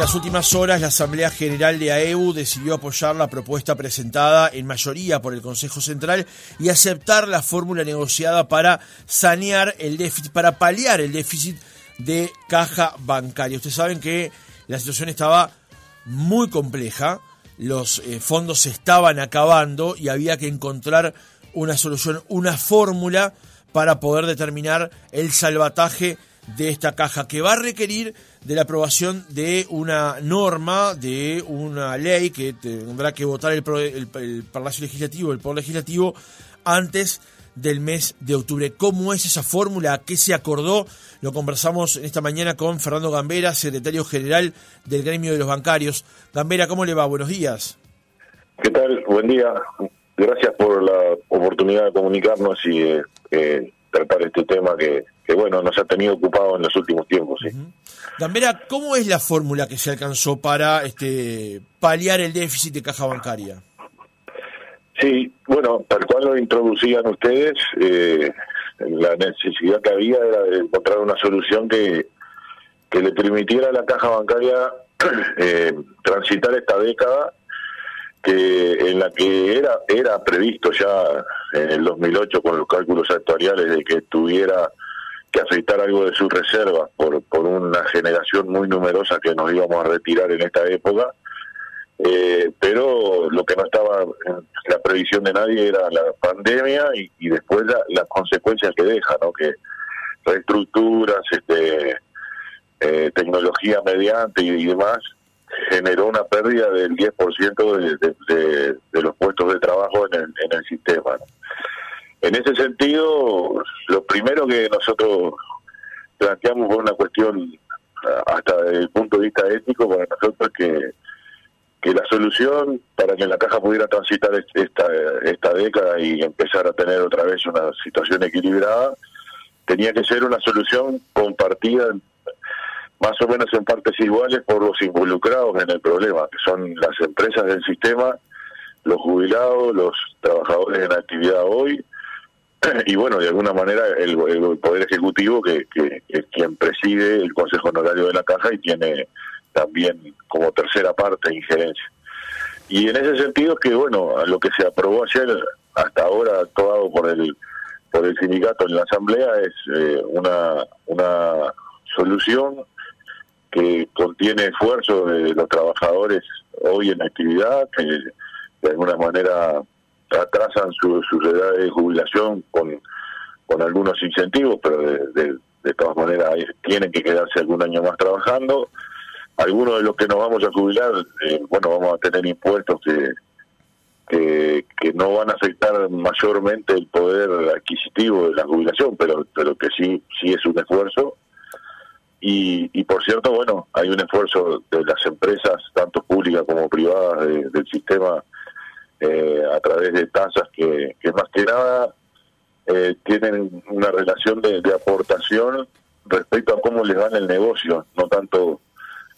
en las últimas horas, la Asamblea General de AEU decidió apoyar la propuesta presentada en mayoría por el Consejo Central y aceptar la fórmula negociada para sanear el déficit, para paliar el déficit de caja bancaria. Ustedes saben que la situación estaba muy compleja, los eh, fondos se estaban acabando y había que encontrar una solución, una fórmula para poder determinar el salvataje de esta caja que va a requerir de la aprobación de una norma, de una ley que tendrá que votar el, el, Palacio Legislativo, el Poder Legislativo, antes del mes de octubre. ¿Cómo es esa fórmula? ¿Qué se acordó? Lo conversamos en esta mañana con Fernando Gambera, secretario general del gremio de los bancarios. Gambera, ¿cómo le va? Buenos días. ¿Qué tal? Buen día. Gracias por la oportunidad de comunicarnos y eh, tratar este tema que, que, bueno, nos ha tenido ocupado en los últimos tiempos. ¿sí? Gambera, ¿cómo es la fórmula que se alcanzó para este paliar el déficit de caja bancaria? Sí, bueno, tal cual lo introducían ustedes, eh, la necesidad que había era de encontrar una solución que, que le permitiera a la caja bancaria eh, transitar esta década que en la que era era previsto ya en el 2008 con los cálculos actuariales de que tuviera que afectar algo de sus reservas por, por una generación muy numerosa que nos íbamos a retirar en esta época, eh, pero lo que no estaba en la previsión de nadie era la pandemia y, después las consecuencias que deja, ¿no? que reestructuras, este, eh, tecnología mediante y, demás, generó una pérdida del 10% de, de, de, los puestos de trabajo en el, en el sistema. En ese sentido, lo primero que nosotros planteamos fue una cuestión, hasta desde el punto de vista ético, para nosotros que, que la solución para que la caja pudiera transitar esta, esta década y empezar a tener otra vez una situación equilibrada, tenía que ser una solución compartida más o menos en partes iguales por los involucrados en el problema, que son las empresas del sistema, los jubilados, los trabajadores en actividad hoy, y bueno, de alguna manera el, Poder Ejecutivo, que, que, es quien preside el Consejo Honorario de la Caja y tiene también como tercera parte injerencia. Y en ese sentido que, bueno, lo que se aprobó ayer, hasta ahora aprobado por el por el sindicato en la Asamblea, es eh, una, una solución que contiene esfuerzo de los trabajadores hoy en actividad, que de alguna manera atrasan su, su edad de jubilación con, con algunos incentivos, pero de, de, todas maneras tienen que quedarse algún año más trabajando. Algunos de los que nos vamos a jubilar, eh, bueno, vamos a tener impuestos que, que, que no van a afectar mayormente el poder adquisitivo de la jubilación, pero, pero que sí, sí es un esfuerzo. Y, y por cierto, bueno, hay un esfuerzo de las empresas, tanto públicas como privadas del sistema, eh, a través de tasas que, que más que nada eh, tienen una relación de, aportación respecto a cómo les va en el negocio, no tanto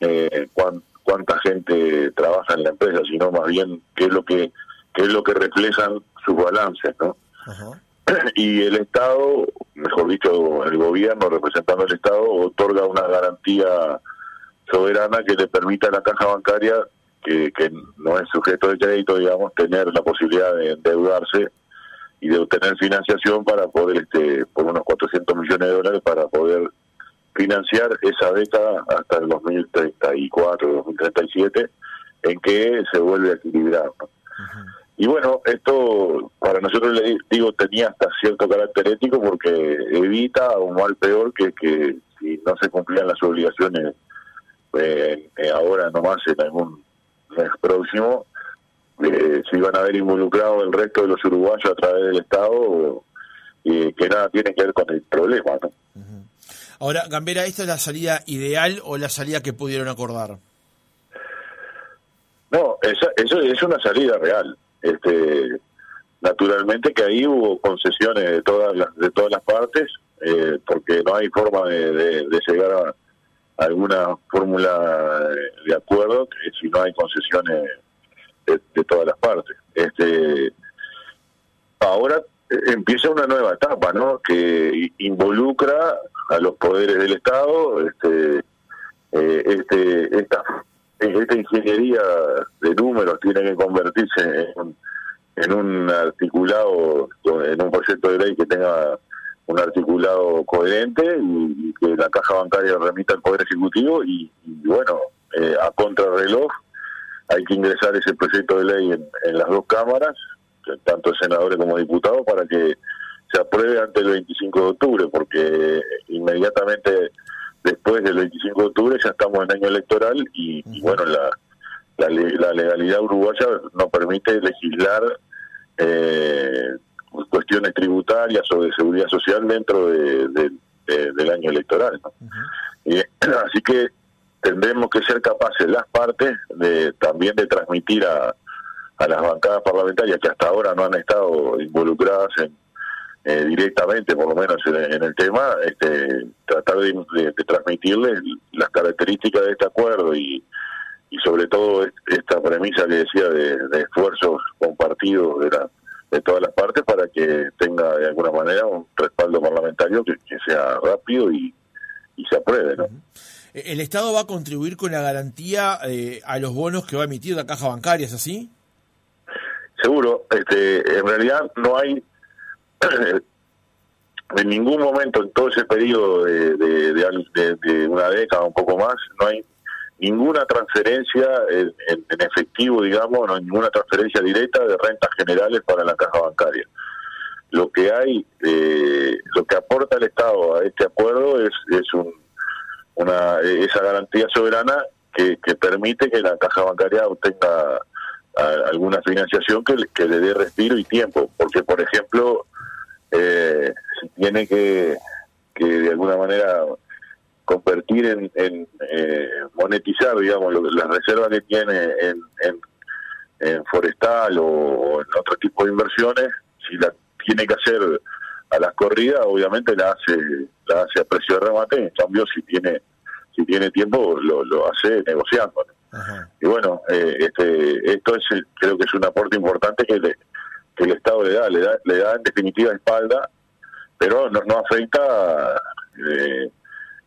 eh, cuánta gente trabaja en la empresa, sino más bien qué es lo que qué es lo que reflejan sus balances, ¿no? Y el Estado, mejor dicho, el gobierno representando al Estado, otorga una garantía soberana que le permita a la caja bancaria que, no es sujeto de crédito, digamos, tener la posibilidad de endeudarse y de obtener financiación para poder, este, por unos 400 millones de dólares, para poder financiar esa década hasta el 2034, 2037, en que se vuelve a equilibrar. Y bueno, esto para nosotros, le digo, tenía hasta cierto carácter ético porque evita un mal peor que, que si no se cumplían las obligaciones eh, eh, ahora nomás en algún mes próximo, eh, se iban a ver involucrados el resto de los uruguayos a través del Estado, y que nada tiene que ver con el problema. ¿no? Ahora, Gambera, ¿esta es la salida ideal o la salida que pudieron acordar? No, esa, eso es una salida real. Este, naturalmente que ahí hubo concesiones de todas las de todas las partes, eh, porque no hay forma de llegar a alguna fórmula de acuerdo si no hay concesiones de, todas las partes. Este ahora empieza una nueva etapa, ¿no? Que involucra a los poderes del Estado, este, eh, este, esta esta ingeniería de números tiene que convertirse en un, en articulado, en un proyecto de ley que tenga un articulado coherente y, que la caja bancaria remita al Poder Ejecutivo y, bueno, eh, a contrarreloj hay que ingresar ese proyecto de ley en, las dos cámaras, tanto senadores como diputados, para que se apruebe antes del 25 de octubre, porque inmediatamente después del 25 de octubre ya estamos en año electoral y, bueno, la, la, legalidad uruguaya no permite legislar eh, cuestiones tributarias o de seguridad social dentro de, del año electoral. y, así que tendremos que ser capaces las partes de también de transmitir a, a las bancadas parlamentarias que hasta ahora no han estado involucradas en, eh, directamente, por lo menos en, el tema, este, tratar de, transmitirles las características de este acuerdo y, y sobre todo esta premisa que decía de, esfuerzos compartidos de, la, de todas las partes para que tenga de alguna manera un respaldo parlamentario que, sea rápido y, y se apruebe. ¿no? ¿El Estado va a contribuir con la garantía eh, a los bonos que va a emitir la caja bancaria, es así? Seguro. Este, en realidad no hay en ningún momento en todo ese periodo de, de, una década, un poco más, no hay ninguna transferencia en, efectivo, digamos, no ninguna transferencia directa de rentas generales para la caja bancaria. Lo que hay, eh, lo que aporta el Estado a este acuerdo es, es un, una, esa garantía soberana que, que permite que la caja bancaria obtenga alguna financiación que, que le dé respiro y tiempo, porque por ejemplo eh, tiene que, que de alguna manera convertir en, en eh, monetizar, digamos, las reservas que tiene en, en, forestal o, en otro tipo de inversiones, si la tiene que hacer a las corridas, obviamente la hace la hace a precio de remate, en cambio si tiene si tiene tiempo lo, lo hace negociando. Y bueno, eh, este, esto es creo que es un aporte importante que le, que el Estado le da, le da, le da en definitiva espalda, pero no, no afecta eh,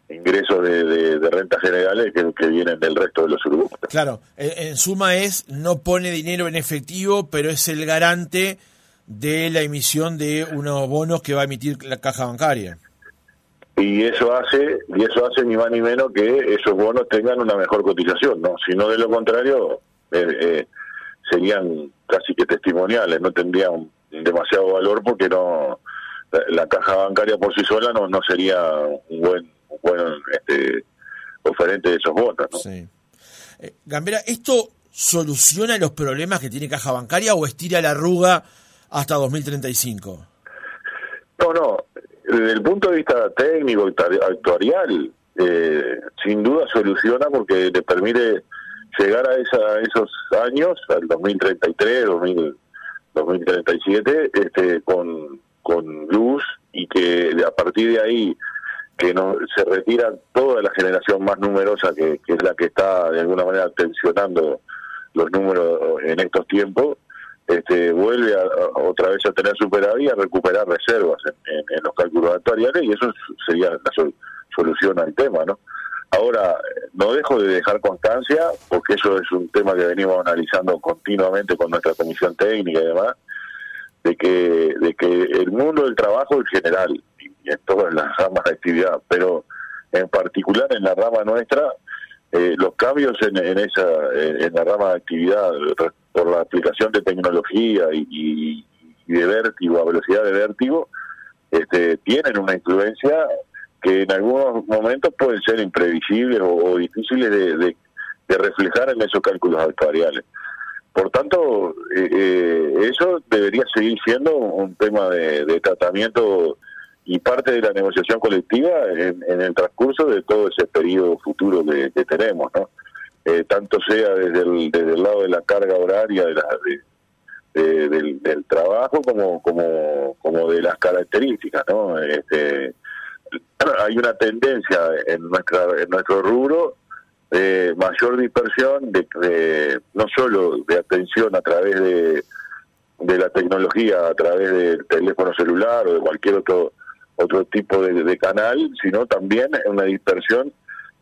ingresos de, de, rentas generales que, vienen del resto de los uruguayos. Claro, en, suma es, no pone dinero en efectivo, pero es el garante de la emisión de unos bonos que va a emitir la caja bancaria. Y eso hace, y eso hace ni más ni menos que esos bonos tengan una mejor cotización, ¿no? Si no de lo contrario, eh, eh, serían casi que testimoniales, no tendrían demasiado valor porque no la, caja bancaria por sí sola no no sería un buen buen este, oferente de esos bonos. ¿no? Sí. Eh, Gambera, ¿esto soluciona los problemas que tiene caja bancaria o estira la arruga hasta 2035? No, no. Desde el punto de vista técnico y actuarial, eh, sin duda soluciona porque le permite llegar a, esa, esos años, al 2033, 2037, este, con, luz y que a partir de ahí que no se retira toda la generación más numerosa que, es la que está de alguna manera tensionando los números en estos tiempos este, vuelve otra vez a tener superávit y a recuperar reservas en, los cálculos actuariales y eso sería la solución al tema, ¿no? Ahora, no dejo de dejar constancia, porque eso es un tema que venimos analizando continuamente con nuestra comisión técnica y demás, de que, de que el mundo del trabajo en general, y en todas las ramas de actividad, pero en particular en la rama nuestra, eh, los cambios en, en esa en la rama de actividad por la aplicación de tecnología y, de vértigo a velocidad de vértigo este, tienen una influencia que en algunos momentos pueden ser imprevisibles o, difíciles de, reflejar en esos cálculos actuariales. Por tanto, eh, eh, eso debería seguir siendo un tema de, tratamiento y parte de la negociación colectiva en, el transcurso de todo ese periodo futuro que, tenemos, ¿no? Eh, tanto sea desde el, desde el lado de la carga horaria de la, del, del, trabajo como, como, como de las características, ¿no? Este, hay una tendencia en nuestra en nuestro rubro de mayor dispersión de, no solo de atención a través de, de la tecnología a través del teléfono celular o de cualquier otro otro tipo de, canal sino también una dispersión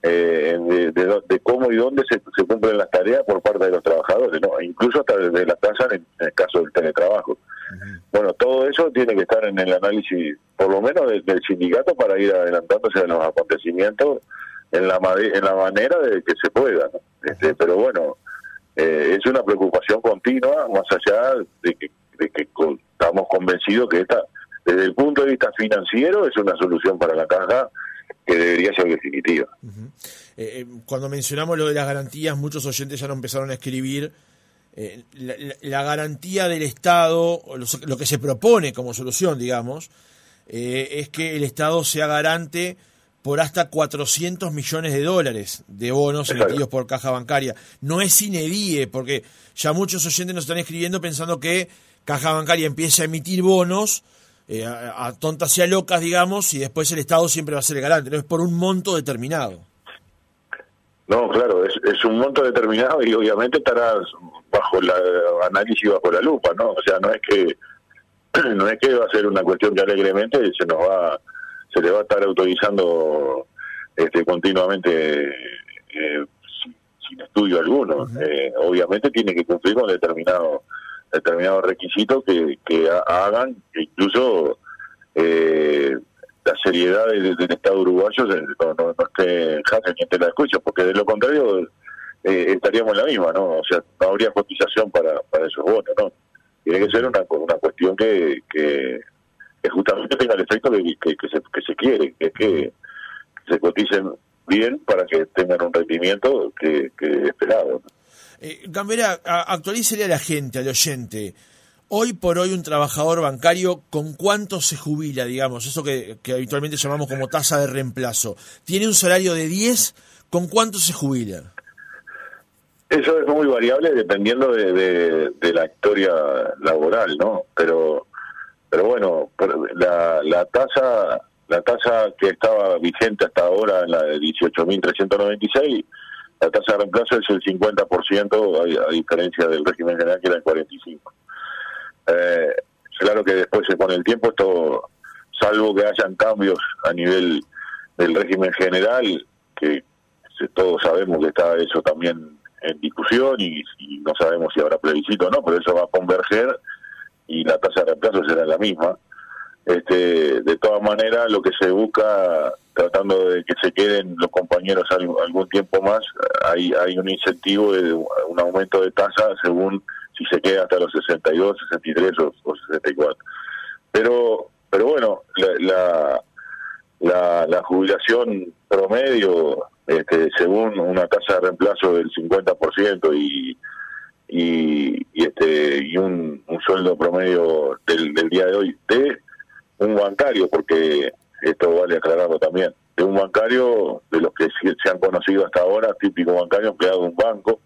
eh, de, cómo y dónde se, cumplen las tareas por parte de los trabajadores, ¿no? incluso hasta desde la casa en, el caso del teletrabajo. Bueno, todo eso tiene que estar en el análisis, por lo menos del, sindicato, para ir adelantándose en los acontecimientos en la, en la manera de que se pueda. Este, pero bueno, eh, es una preocupación continua, más allá de que, de que estamos convencidos que esta, desde el punto de vista financiero, es una solución para la caja que debería ser definitiva. Eh, eh, cuando mencionamos lo de las garantías, muchos oyentes ya no empezaron a escribir. Eh, la, garantía del Estado, lo, que se propone como solución, digamos, es que el Estado sea garante por hasta 400 millones de dólares de bonos emitidos por caja bancaria. No es inedie, porque ya muchos oyentes nos están escribiendo pensando que caja bancaria empieza a emitir bonos eh, a, tontas y a locas, digamos, y después el Estado siempre va a ser el garante, no es por un monto determinado. No, claro, es, es un monto determinado y obviamente estará bajo la análisis bajo la lupa, ¿no? O sea, no es que no es que va a ser una cuestión que alegremente se nos va se le va a estar autorizando este continuamente eh, sin, estudio alguno. Eh, obviamente tiene que cumplir con determinado determinados requisitos que, que hagan que incluso eh, la seriedad del, Estado uruguayo no, no, esté en jaque ni esté la escucha, porque de lo contrario eh, estaríamos en la misma, ¿no? O sea, no habría cotización para, para esos votos, ¿no? Tiene que ser una, una cuestión que, que, justamente tenga el efecto que, que, se, que se quiere, que es que se coticen bien para que tengan un rendimiento que, que esperado. Eh, Gambera, actualícele a la gente, al oyente. Hoy por hoy un trabajador bancario, ¿con cuánto se jubila, digamos? Eso que, habitualmente llamamos como tasa de reemplazo. ¿Tiene un salario de 10? ¿Con cuánto se jubila? Eso es muy variable dependiendo de, la historia laboral, ¿no? Pero pero bueno, la, la tasa la tasa que estaba vigente hasta ahora, en la de 18.396, la tasa de reemplazo es el 50%, a, a diferencia del régimen general que era el 45%. Eh, claro que después con el tiempo esto, salvo que hayan cambios a nivel del régimen general, que todos sabemos que está eso también en discusión y, no sabemos si habrá plebiscito o no, pero eso va a converger y la tasa de reemplazo será la misma. Este, de todas maneras, lo que se busca tratando de que se queden los compañeros algún tiempo más, hay, hay un incentivo de un aumento de tasa según si se queda hasta los 62, 63 o, o 64. Pero, pero bueno, la, la, la, jubilación promedio, este, según una tasa de reemplazo del 50% y, y, y, este, y un, un sueldo promedio del, del día de hoy de un bancario, porque esto vale aclararlo también, de un bancario de los que se han conocido hasta ahora, típico bancario empleado de un banco,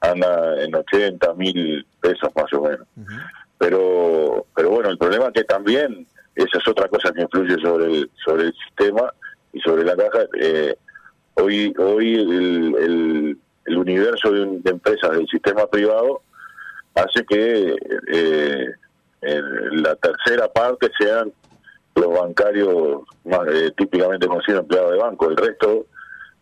anda en 80 mil pesos más o menos. Pero pero bueno, el problema es que también, esa es otra cosa que influye sobre el, sobre el sistema y sobre la caja, eh, hoy hoy el, el, universo de, empresas del sistema privado hace que eh, la tercera parte sean los bancarios más eh, típicamente conocidos empleados de banco, el resto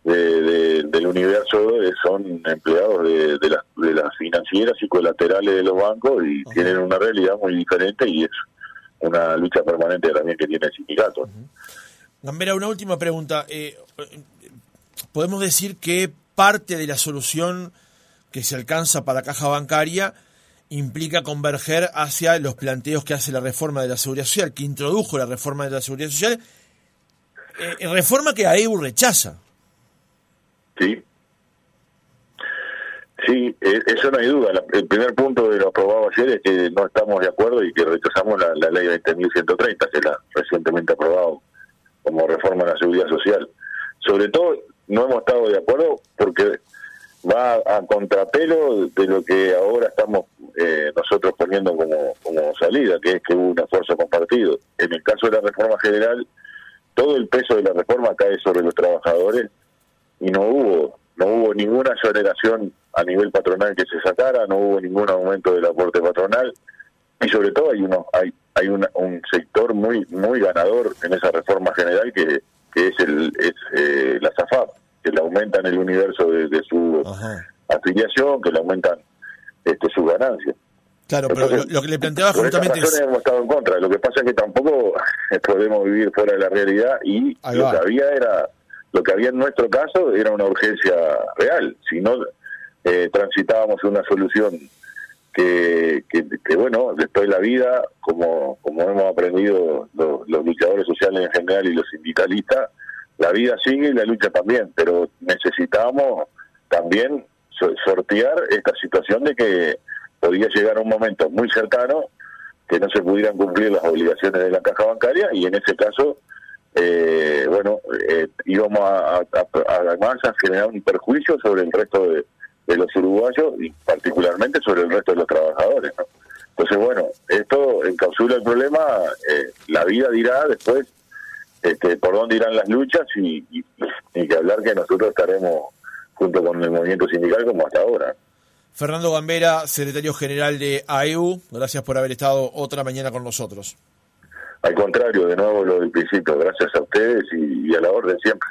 del universo son empleados de, de, las, de las financieras y colaterales de los bancos y tienen una realidad muy diferente y es una lucha permanente también que tiene el sindicato. Gambera, una última pregunta. Eh, ¿Podemos decir que parte de la solución que se alcanza para caja bancaria implica converger hacia los planteos que hace la reforma de la seguridad social, que introdujo la reforma de la seguridad social, eh, reforma que AEU rechaza. Sí. Sí, e, eso no hay duda. El primer punto de lo aprobado ayer es que no estamos de acuerdo y que rechazamos la, la ley 20.130, que la recientemente aprobado como reforma de la seguridad social. Sobre todo, no hemos estado de acuerdo porque va a contrapelo de lo que ahora estamos eh, nosotros poniendo como, como salida, que es que hubo un esfuerzo compartido. En el caso de la reforma general, todo el peso de la reforma cae sobre los trabajadores y no hubo no hubo ninguna exoneración a nivel patronal que se sacara, no hubo ningún aumento del aporte patronal y sobre todo hay uno hay hay un sector muy muy ganador en esa reforma general que, que es el es eh, la SAFAP que le aumentan el universo de, su afiliación, que le aumentan este, sus ganancias. Claro, pero lo, que le planteaba justamente es... hemos estado en contra. Lo que pasa es que tampoco podemos vivir fuera de la realidad y lo que había era, lo que había en nuestro caso era una urgencia real. Si no eh, transitábamos una solución que, que, bueno, después de la vida, como, como hemos aprendido los, los luchadores sociales en general y los sindicalistas, la vida sigue y la lucha también, pero necesitábamos también sortear esta situación de que podía llegar a un momento muy cercano que no se pudieran cumplir las obligaciones de la caja bancaria y en ese caso, eh, bueno, eh, íbamos a, además a generar un perjuicio sobre el resto de, los uruguayos y particularmente sobre el resto de los trabajadores. Entonces, bueno, esto encapsula el problema, eh, la vida dirá después este, por dónde irán las luchas y, y que hablar que nosotros estaremos junto con el movimiento sindical como hasta ahora. Fernando Gambera, secretario general de AEU, gracias por haber estado otra mañana con nosotros. Al contrario, de nuevo lo del principio, gracias a ustedes y, a la orden siempre.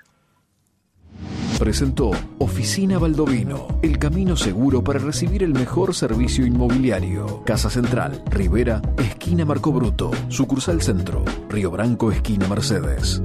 Presentó Oficina Baldovino, el camino seguro para recibir el mejor servicio inmobiliario. Casa Central, Rivera, esquina Marco Bruto, sucursal Centro, Río Branco, esquina Mercedes.